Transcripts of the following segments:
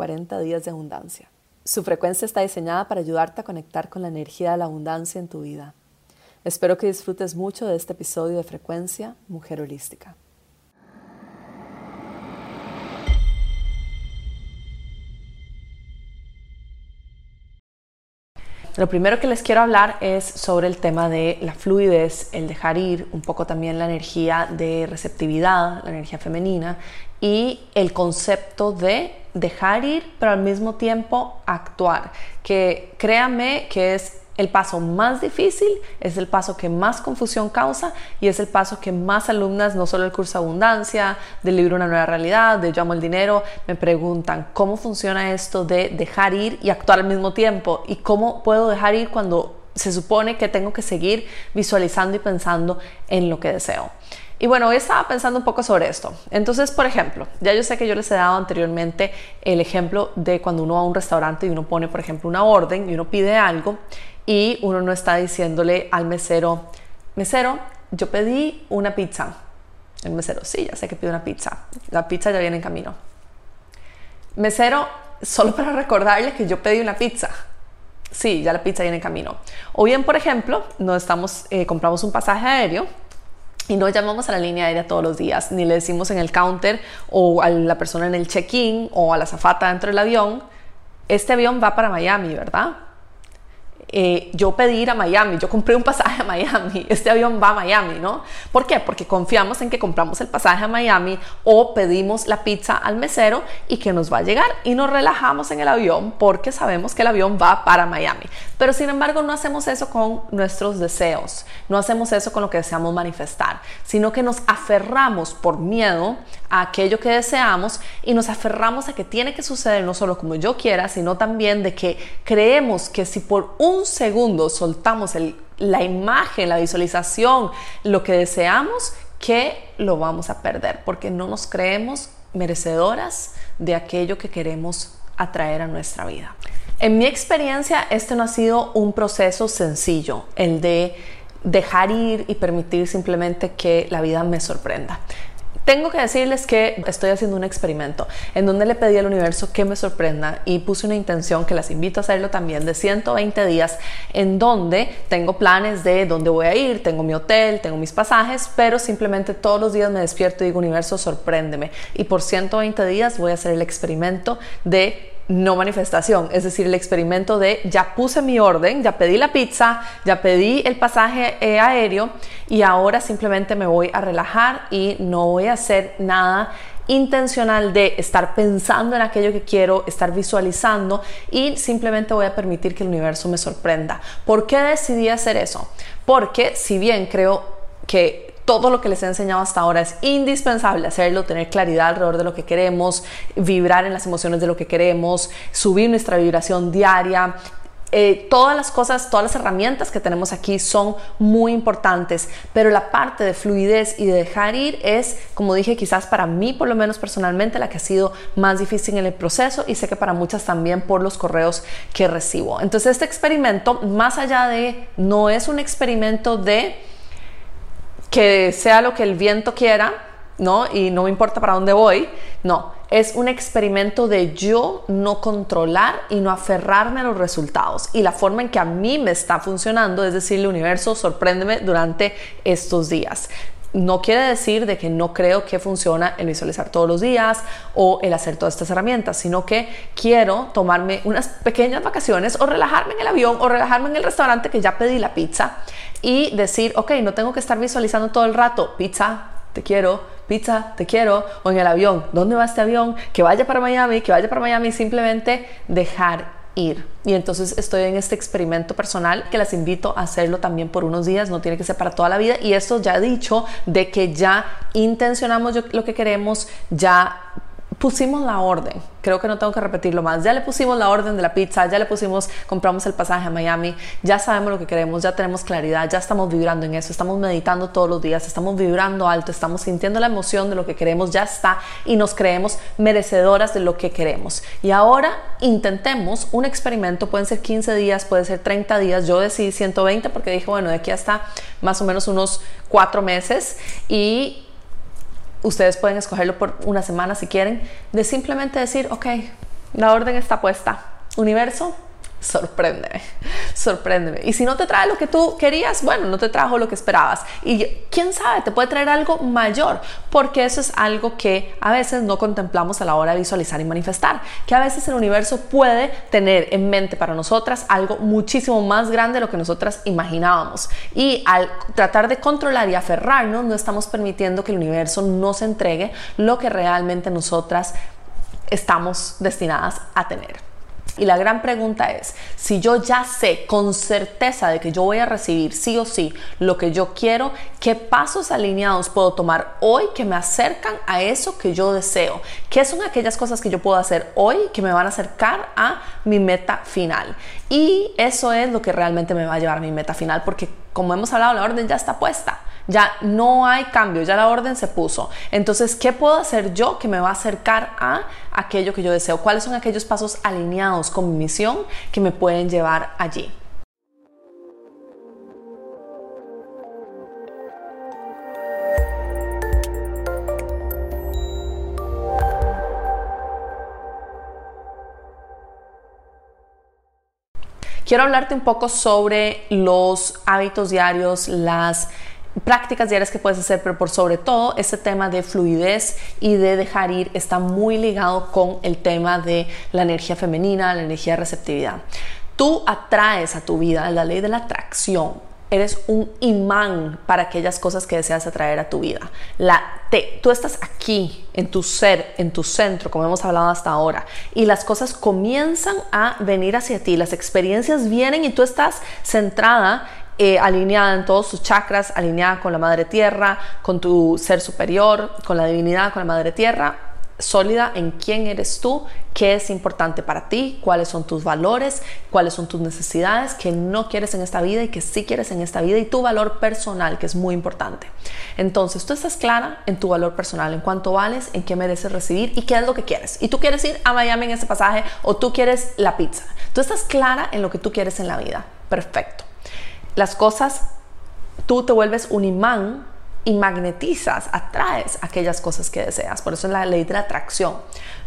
40 días de abundancia. Su frecuencia está diseñada para ayudarte a conectar con la energía de la abundancia en tu vida. Espero que disfrutes mucho de este episodio de Frecuencia Mujer Holística. Lo primero que les quiero hablar es sobre el tema de la fluidez, el dejar ir, un poco también la energía de receptividad, la energía femenina y el concepto de dejar ir, pero al mismo tiempo actuar, que créame que es el paso más difícil, es el paso que más confusión causa y es el paso que más alumnas, no solo del curso Abundancia, del libro Una Nueva Realidad, de Yo Amo el Dinero, me preguntan cómo funciona esto de dejar ir y actuar al mismo tiempo y cómo puedo dejar ir cuando se supone que tengo que seguir visualizando y pensando en lo que deseo. Y bueno, hoy estaba pensando un poco sobre esto. Entonces, por ejemplo, ya yo sé que yo les he dado anteriormente el ejemplo de cuando uno va a un restaurante y uno pone, por ejemplo, una orden y uno pide algo y uno no está diciéndole al mesero, mesero, yo pedí una pizza. El mesero, sí, ya sé que pide una pizza. La pizza ya viene en camino. Mesero, solo para recordarle que yo pedí una pizza. Sí, ya la pizza viene en camino. O bien, por ejemplo, no estamos, eh, compramos un pasaje aéreo y no llamamos a la línea aérea todos los días, ni le decimos en el counter o a la persona en el check-in o a la zafata dentro del avión, este avión va para Miami, ¿verdad? Eh, yo pedí ir a Miami, yo compré un pasaje a Miami, este avión va a Miami, ¿no? ¿Por qué? Porque confiamos en que compramos el pasaje a Miami o pedimos la pizza al mesero y que nos va a llegar y nos relajamos en el avión porque sabemos que el avión va para Miami. Pero sin embargo no hacemos eso con nuestros deseos, no hacemos eso con lo que deseamos manifestar, sino que nos aferramos por miedo a aquello que deseamos y nos aferramos a que tiene que suceder no solo como yo quiera, sino también de que creemos que si por un segundo soltamos la imagen, la visualización, lo que deseamos, que lo vamos a perder porque no nos creemos merecedoras de aquello que queremos atraer a nuestra vida. En mi experiencia, este no ha sido un proceso sencillo, el de dejar ir y permitir simplemente que la vida me sorprenda. Tengo que decirles que estoy haciendo un experimento en donde le pedí al universo que me sorprenda y puse una intención que las invito a hacerlo también de 120 días en donde tengo planes de dónde voy a ir, tengo mi hotel, tengo mis pasajes, pero simplemente todos los días me despierto y digo universo sorpréndeme y por 120 días voy a hacer el experimento de no manifestación, es decir, el experimento de ya puse mi orden, ya pedí la pizza, ya pedí el pasaje eh, aéreo y ahora simplemente me voy a relajar y no voy a hacer nada intencional de estar pensando en aquello que quiero, estar visualizando y simplemente voy a permitir que el universo me sorprenda. ¿Por qué decidí hacer eso? Porque si bien creo que todo lo que les he enseñado hasta ahora es indispensable hacerlo, tener claridad alrededor de lo que queremos, vibrar en las emociones de lo que queremos, subir nuestra vibración diaria, eh, todas las cosas, todas las herramientas que tenemos aquí son muy importantes, pero la parte de fluidez y de dejar ir es, como dije, quizás para mí, por lo menos personalmente, la que ha sido más difícil en el proceso y sé que para muchas también por los correos que recibo. Entonces, este experimento, más allá de, no es un experimento de que sea lo que el viento quiera, ¿no? Y no me importa para dónde voy, no, es un experimento de yo no controlar y no aferrarme a los resultados. Y la forma en que a mí me está funcionando es decirle, universo, sorpréndeme durante estos días no quiere decir de que no creo que funciona el visualizar todos los días o el hacer todas estas herramientas, sino que quiero tomarme unas pequeñas vacaciones o relajarme en el avión o relajarme en el restaurante que ya pedí la pizza y decir, ok, no tengo que estar visualizando todo el rato, pizza, te quiero, pizza, te quiero, o en el avión, ¿dónde va este avión? Que vaya para Miami, que vaya para Miami, simplemente dejar ir. Y entonces estoy en este experimento personal que las invito a hacerlo también por unos días, no tiene que ser para toda la vida. Y esto ya he dicho de que ya intencionamos lo que queremos, ya pusimos la orden. Creo que no tengo que repetirlo más. Ya le pusimos la orden de la pizza, ya le pusimos, compramos el pasaje a Miami, ya sabemos lo que queremos, ya tenemos claridad, ya estamos vibrando en eso, estamos meditando todos los días, estamos vibrando alto, estamos sintiendo la emoción de lo que queremos, ya está y nos creemos merecedoras de lo que queremos. Y ahora intentemos un experimento, pueden ser 15 días, puede ser 30 días. Yo decidí 120 porque dije, bueno, de aquí hasta más o menos unos 4 meses y ustedes pueden escogerlo por una semana si quieren, de simplemente decir, ok, la orden está puesta. Universo, sorpréndeme, sorpréndeme. Y si no te trae lo que tú querías, bueno, no te trajo lo que esperabas. Y quién sabe, te puede traer algo mayor, porque eso es algo que a veces no contemplamos a la hora de visualizar y manifestar, que a veces el universo puede tener en mente para nosotras algo muchísimo más grande de lo que nosotras imaginábamos. Y al tratar de controlar y aferrarnos, no estamos permitiendo que el universo nos entregue lo que realmente nosotras estamos destinadas a tener. Y la gran pregunta es, si yo ya sé con certeza de que yo voy a recibir sí o sí lo que yo quiero, ¿qué pasos alineados puedo tomar hoy que me acercan a eso que yo deseo? ¿Qué son aquellas cosas que yo puedo hacer hoy que me van a acercar a mi meta final? Y eso es lo que realmente me va a llevar a mi meta final, porque como hemos hablado, la orden ya está puesta. Ya no hay cambio, ya la orden se puso. Entonces, ¿qué puedo hacer yo que me va a acercar a aquello que yo deseo? ¿Cuáles son aquellos pasos alineados con mi misión que me pueden llevar allí? Quiero hablarte un poco sobre los hábitos diarios, las prácticas diarias que puedes hacer, pero por sobre todo ese tema de fluidez y de dejar ir está muy ligado con el tema de la energía femenina, la energía de receptividad. Tú atraes a tu vida la ley de la atracción. Eres un imán para aquellas cosas que deseas atraer a tu vida. La, te, tú estás aquí, en tu ser, en tu centro, como hemos hablado hasta ahora, y las cosas comienzan a venir hacia ti. Las experiencias vienen y tú estás centrada eh, alineada en todos tus chakras, alineada con la madre tierra, con tu ser superior, con la divinidad, con la madre tierra, sólida en quién eres tú, qué es importante para ti, cuáles son tus valores, cuáles son tus necesidades que no quieres en esta vida y que sí quieres en esta vida y tu valor personal, que es muy importante. Entonces, tú estás clara en tu valor personal, en cuánto vales, en qué mereces recibir y qué es lo que quieres. Y tú quieres ir a Miami en ese pasaje o tú quieres la pizza. Tú estás clara en lo que tú quieres en la vida. Perfecto las cosas, tú te vuelves un imán y magnetizas, atraes aquellas cosas que deseas. Por eso es la ley de la atracción.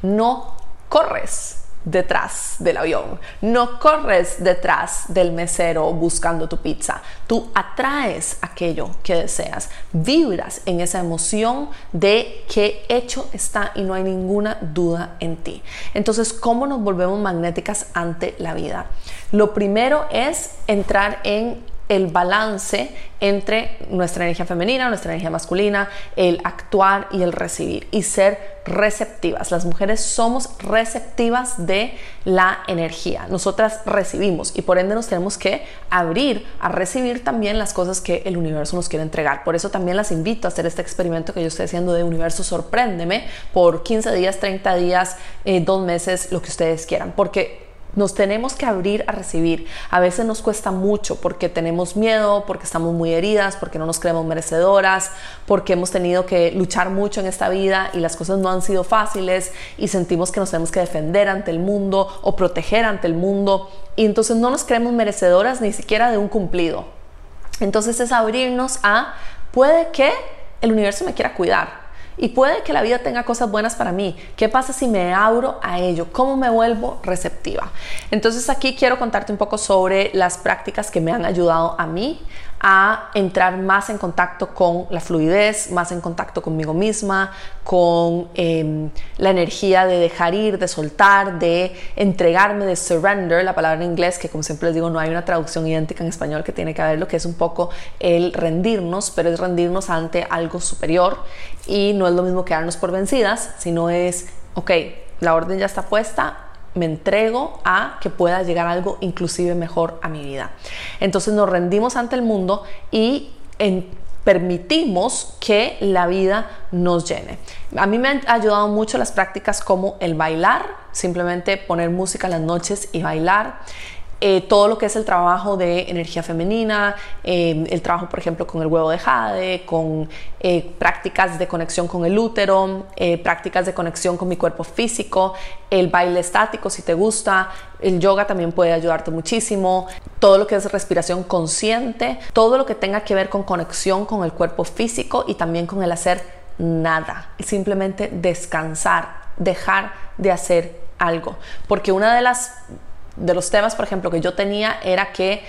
No corres detrás del avión, no corres detrás del mesero buscando tu pizza. Tú atraes aquello que deseas, vibras en esa emoción de que hecho está y no hay ninguna duda en ti. Entonces, ¿cómo nos volvemos magnéticas ante la vida? Lo primero es entrar en el balance entre nuestra energía femenina, nuestra energía masculina, el actuar y el recibir y ser receptivas. Las mujeres somos receptivas de la energía. Nosotras recibimos y por ende nos tenemos que abrir a recibir también las cosas que el universo nos quiere entregar. Por eso también las invito a hacer este experimento que yo estoy haciendo de universo sorpréndeme por 15 días, 30 días, eh, dos meses, lo que ustedes quieran. Porque nos tenemos que abrir a recibir. A veces nos cuesta mucho porque tenemos miedo, porque estamos muy heridas, porque no nos creemos merecedoras, porque hemos tenido que luchar mucho en esta vida y las cosas no han sido fáciles y sentimos que nos tenemos que defender ante el mundo o proteger ante el mundo y entonces no nos creemos merecedoras ni siquiera de un cumplido. Entonces es abrirnos a, puede que el universo me quiera cuidar, y puede que la vida tenga cosas buenas para mí. ¿Qué pasa si me abro a ello? ¿Cómo me vuelvo receptiva? Entonces aquí quiero contarte un poco sobre las prácticas que me han ayudado a mí a entrar más en contacto con la fluidez, más en contacto conmigo misma, con em, la energía de dejar ir, de soltar, de entregarme, de surrender, la palabra en inglés, que como siempre les digo, no hay una traducción idéntica en español que tiene que haber lo que es un poco el rendirnos, pero es rendirnos ante algo superior. Y no es lo mismo quedarnos por vencidas, sino es, ok, la orden ya está puesta, me entrego a que pueda llegar algo inclusive mejor a mi vida. Entonces nos rendimos ante el mundo y permitimos que la vida nos llene. A mí me han ayudado mucho las prácticas como el bailar, simplemente poner música las noches y bailar. Eh, todo lo que es el trabajo de energía femenina, eh, el trabajo, por ejemplo, con el huevo de jade, con eh, prácticas de conexión con el útero, prácticas de conexión con mi cuerpo físico, el baile estático si te gusta, el yoga también puede ayudarte muchísimo, todo lo que es respiración consciente, todo lo que tenga que ver con conexión con el cuerpo físico y también con el hacer nada, simplemente descansar, dejar de hacer algo, porque una de las de los temas, por ejemplo, que yo tenía era que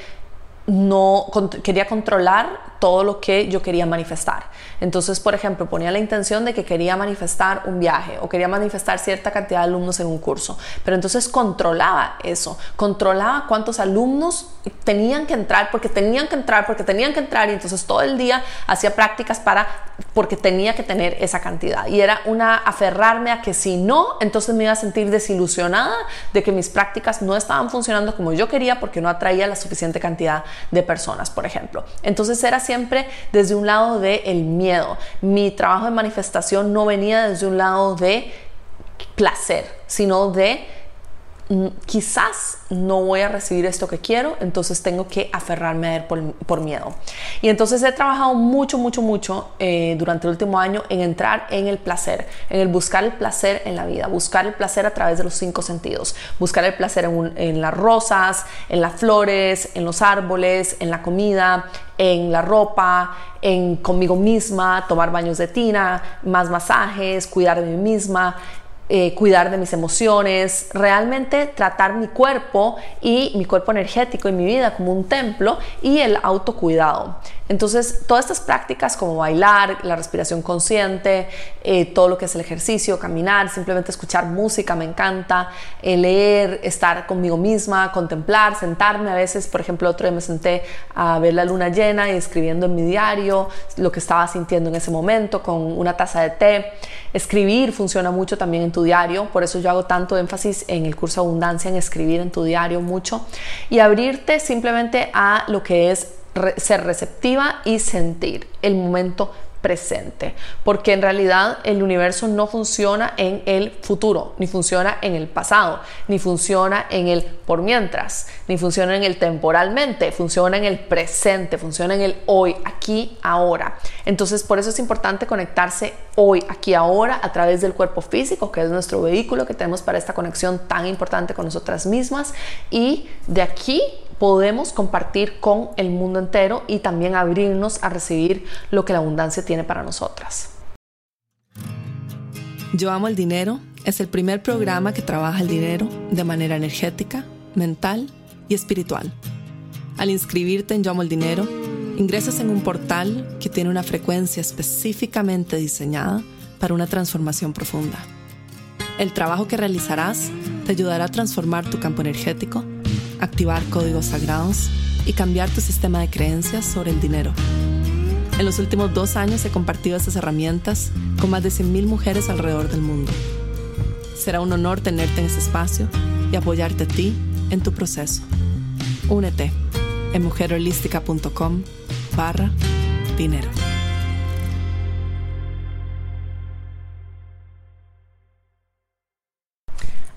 no quería controlar todo lo que yo quería manifestar. Entonces, por ejemplo, ponía la intención de que quería manifestar un viaje o quería manifestar cierta cantidad de alumnos en un curso, pero entonces controlaba eso, controlaba cuántos alumnos tenían que entrar porque tenían que entrar porque tenían que entrar y entonces todo el día hacía prácticas para porque tenía que tener esa cantidad y era una aferrarme a que si no, entonces me iba a sentir desilusionada de que mis prácticas no estaban funcionando como yo quería porque no atraía la suficiente cantidad de personas, por ejemplo. Entonces era siempre desde un lado del el miedo. Mi trabajo de manifestación no venía desde un lado de placer, sino de quizás no voy a recibir esto que quiero, entonces tengo que aferrarme a él por, miedo. Y entonces he trabajado mucho, mucho, mucho eh, durante el último año en entrar en el placer, en el buscar el placer en la vida, buscar el placer a través de los cinco sentidos, buscar el placer en, las rosas, en las flores, en los árboles, en la comida, en la ropa, en conmigo misma, tomar baños de tina, más masajes, cuidar de mí misma, eh, cuidar de mis emociones, realmente tratar mi cuerpo y mi cuerpo energético y mi vida como un templo y el autocuidado. Entonces, todas estas prácticas como bailar, la respiración consciente, eh, todo lo que es el ejercicio, caminar, simplemente escuchar música, me encanta, eh, leer, estar conmigo misma, contemplar, sentarme. A veces, por ejemplo, otro día me senté a ver la luna llena y escribiendo en mi diario lo que estaba sintiendo en ese momento con una taza de té. Escribir funciona mucho también en tu diario, por eso yo hago tanto énfasis en el curso Abundancia, en escribir en tu diario mucho y abrirte simplemente a lo que es ser receptiva y sentir el momento presente, porque en realidad el universo no funciona en el futuro, ni funciona en el pasado, ni funciona en el por mientras, ni funciona en el temporalmente, funciona en el presente, funciona en el hoy, aquí, ahora. Entonces, por eso es importante conectarse hoy, aquí, ahora, a través del cuerpo físico, que es nuestro vehículo que tenemos para esta conexión tan importante con nosotras mismas, y de aquí podemos compartir con el mundo entero y también abrirnos a recibir lo que la abundancia tiene para nosotras. Yo amo el dinero es el primer programa que trabaja el dinero de manera energética, mental y espiritual. Al inscribirte en Yo amo el dinero, ingresas en un portal que tiene una frecuencia específicamente diseñada para una transformación profunda. El trabajo que realizarás te ayudará a transformar tu campo energético activar códigos sagrados y cambiar tu sistema de creencias sobre el dinero. En los últimos dos años he compartido estas herramientas con más de 100.000 mujeres alrededor del mundo. Será un honor tenerte en este espacio y apoyarte a ti en tu proceso. Únete en mujerholística.com barra dinero.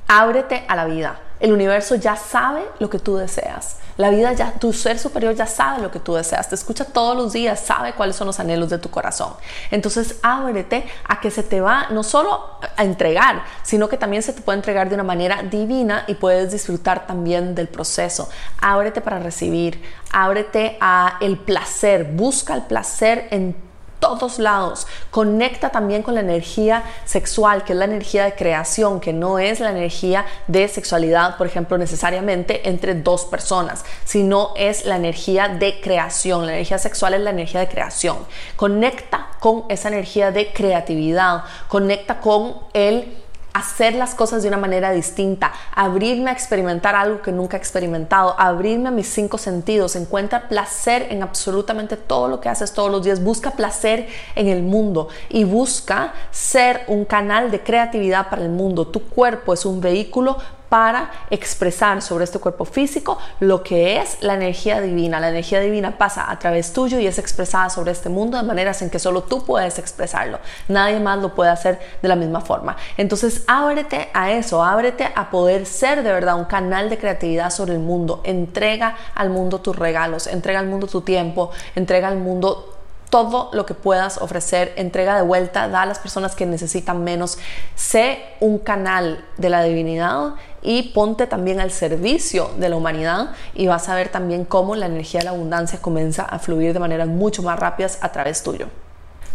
Ábrete a la vida. El universo ya sabe lo que tú deseas. La vida ya, tu ser superior ya sabe lo que tú deseas. Te escucha todos los días, sabe cuáles son los anhelos de tu corazón. Entonces ábrete a que se te va no solo a entregar, sino que también se te puede entregar de una manera divina y puedes disfrutar también del proceso. Ábrete para recibir, ábrete a el placer, busca el placer en todos lados. Conecta también con la energía sexual, que es la energía de creación, que no es la energía de sexualidad, por ejemplo, necesariamente entre dos personas, sino es la energía de creación. La energía sexual es la energía de creación. Conecta con esa energía de creatividad, conecta con el hacer las cosas de una manera distinta, abrirme a experimentar algo que nunca he experimentado, abrirme a mis cinco sentidos, encuentra placer en absolutamente todo lo que haces todos los días, busca placer en el mundo y busca ser un canal de creatividad para el mundo. Tu cuerpo es un vehículo para expresar sobre este cuerpo físico lo que es la energía divina. La energía divina pasa a través tuyo y es expresada sobre este mundo de maneras en que solo tú puedes expresarlo. Nadie más lo puede hacer de la misma forma. Entonces, ábrete a eso, ábrete a poder ser de verdad un canal de creatividad sobre el mundo. Entrega al mundo tus regalos, entrega al mundo tu tiempo, entrega al mundo todo lo que puedas ofrecer, entrega de vuelta, da a las personas que necesitan menos, sé un canal de la divinidad y ponte también al servicio de la humanidad y vas a ver también cómo la energía de la abundancia comienza a fluir de maneras mucho más rápidas a través tuyo.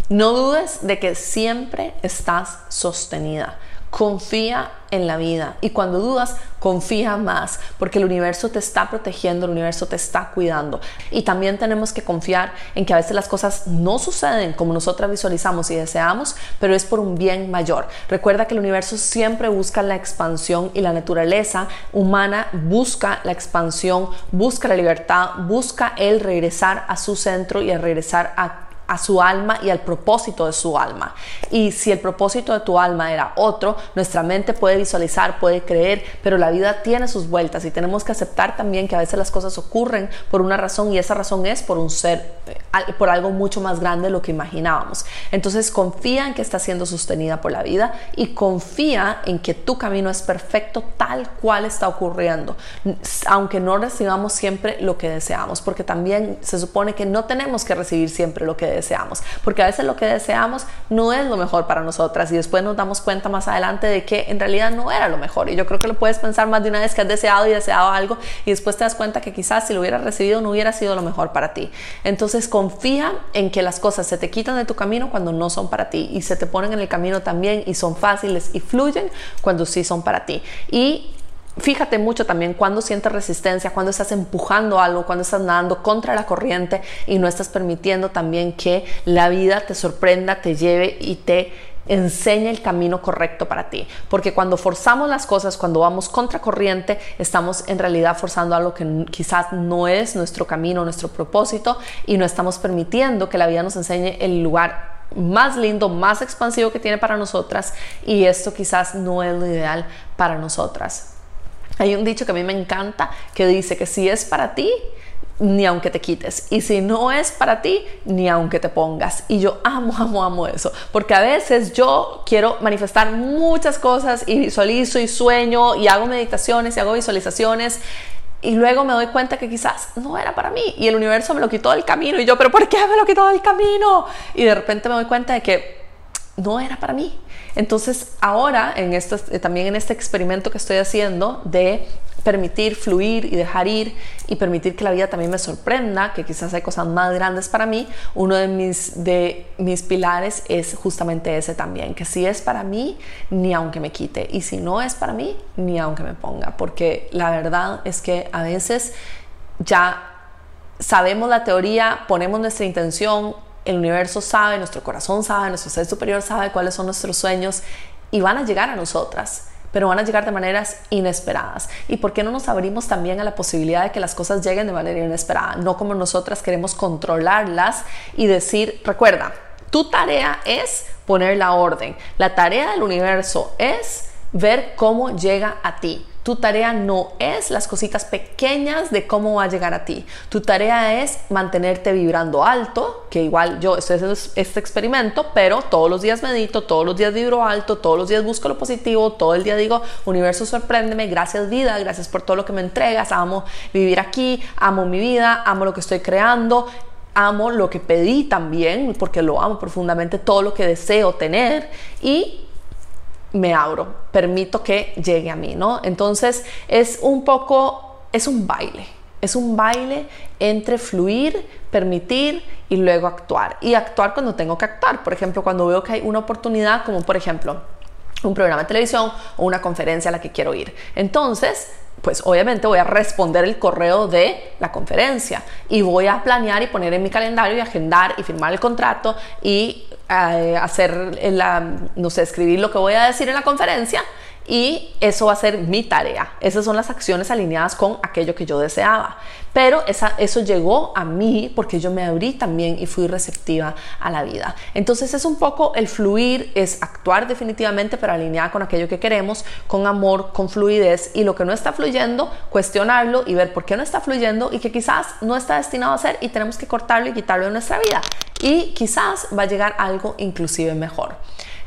No dudes de que siempre estás sostenida. Confía en la vida y cuando dudas, confía más porque el universo te está protegiendo, el universo te está cuidando. Y también tenemos que confiar en que a veces las cosas no suceden como nosotras visualizamos y deseamos, pero es por un bien mayor. Recuerda que el universo siempre busca la expansión y la naturaleza humana busca la expansión, busca la libertad, busca el regresar a su centro y el regresar a a su alma y al propósito de su alma. Y si el propósito de tu alma era otro, nuestra mente puede visualizar, puede creer, pero la vida tiene sus vueltas y tenemos que aceptar también que a veces las cosas ocurren por una razón y esa razón es por un ser, eh, por algo mucho más grande de lo que imaginábamos. Entonces confía en que está siendo sostenida por la vida y confía en que tu camino es perfecto tal cual está ocurriendo, aunque no recibamos siempre lo que deseamos, porque también se supone que no tenemos que recibir siempre lo que deseamos deseamos, porque a veces lo que deseamos no es lo mejor para nosotras y después nos damos cuenta más adelante de que en realidad no era lo mejor. Y yo creo que lo puedes pensar más de una vez que has deseado y deseado algo y después te das cuenta que quizás si lo hubieras recibido no hubiera sido lo mejor para ti. Entonces confía en que las cosas se te quitan de tu camino cuando no son para ti y se te ponen en el camino también y son fáciles y fluyen cuando sí son para ti. Y Fíjate mucho también cuando sientes resistencia, cuando estás empujando algo, cuando estás nadando contra la corriente y no estás permitiendo también que la vida te sorprenda, te lleve y te enseñe el camino correcto para ti. Porque cuando forzamos las cosas, cuando vamos contra corriente, estamos en realidad forzando algo que quizás no es nuestro camino, nuestro propósito y no estamos permitiendo que la vida nos enseñe el lugar más lindo, más expansivo que tiene para nosotras y esto quizás no es lo ideal para nosotras. Hay un dicho que a mí me encanta que dice que si es para ti, ni aunque te quites. Y si no es para ti, ni aunque te pongas. Y yo amo, amo, amo eso. Porque a veces yo quiero manifestar muchas cosas y visualizo y sueño y hago meditaciones y hago visualizaciones. Y luego me doy cuenta que quizás no era para mí. Y el universo me lo quitó del camino. Y yo, pero ¿por qué me lo quitó del camino? Y de repente me doy cuenta de que no era para mí. Entonces, ahora, en esto, eh, también en este experimento que estoy haciendo de permitir fluir y dejar ir y permitir que la vida también me sorprenda, que quizás hay cosas más grandes para mí, uno de mis, de mis pilares es justamente ese también, que si es para mí, ni aunque me quite, y si no es para mí, ni aunque me ponga, porque la verdad es que a veces ya sabemos la teoría, ponemos nuestra intención, el universo sabe, nuestro corazón sabe, nuestro ser superior sabe cuáles son nuestros sueños y van a llegar a nosotras, pero van a llegar de maneras inesperadas. ¿Y por qué no nos abrimos también a la posibilidad de que las cosas lleguen de manera inesperada? No como nosotras queremos controlarlas y decir, recuerda, tu tarea es poner la orden. La tarea del universo es ver cómo llega a ti. Tu tarea no es las cositas pequeñas de cómo va a llegar a ti. Tu tarea es mantenerte vibrando alto, que igual yo estoy haciendo este experimento, pero todos los días medito, todos los días vibro alto, todos los días busco lo positivo, todo el día digo, universo sorpréndeme, gracias vida, gracias por todo lo que me entregas, amo vivir aquí, amo mi vida, amo lo que estoy creando, amo lo que pedí también, porque lo amo profundamente, todo lo que deseo tener y me abro, permito que llegue a mí, ¿no? Entonces es un poco, es un baile, es un baile entre fluir, permitir y luego actuar. Y actuar cuando tengo que actuar, por ejemplo, cuando veo que hay una oportunidad, como por ejemplo un programa de televisión o una conferencia a la que quiero ir. Entonces, pues obviamente voy a responder el correo de la conferencia y voy a planear y poner en mi calendario y agendar y firmar el contrato y eh, hacer la, no sé, escribir lo que voy a decir en la conferencia y eso va a ser mi tarea. Esas son las acciones alineadas con aquello que yo deseaba. Pero eso llegó a mí porque yo me abrí también y fui receptiva a la vida. Entonces es un poco el fluir, es actuar definitivamente, pero alineada con aquello que queremos, con amor, con fluidez y lo que no está fluyendo, cuestionarlo y ver por qué no está fluyendo y que quizás no está destinado a ser y tenemos que cortarlo y quitarlo de nuestra vida. Y quizás va a llegar algo inclusive mejor.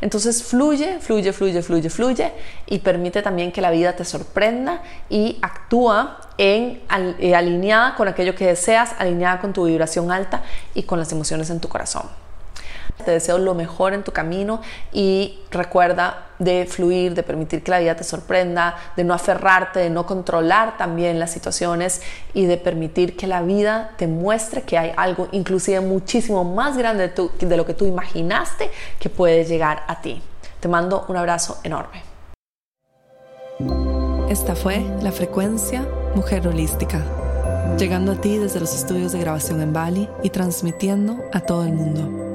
Entonces fluye, fluye, fluye, fluye, fluye y permite también que la vida te sorprenda y actúa en eh, alineada con aquello que deseas, alineada con tu vibración alta y con las emociones en tu corazón. Te deseo lo mejor en tu camino y recuerda de fluir, de permitir que la vida te sorprenda, de no aferrarte, de no controlar también las situaciones y de permitir que la vida te muestre que hay algo inclusive muchísimo más grande de, de lo que tú imaginaste que puede llegar a ti. Te mando un abrazo enorme. Esta fue la frecuencia Mujer Holística, llegando a ti desde los estudios de grabación en Bali y transmitiendo a todo el mundo.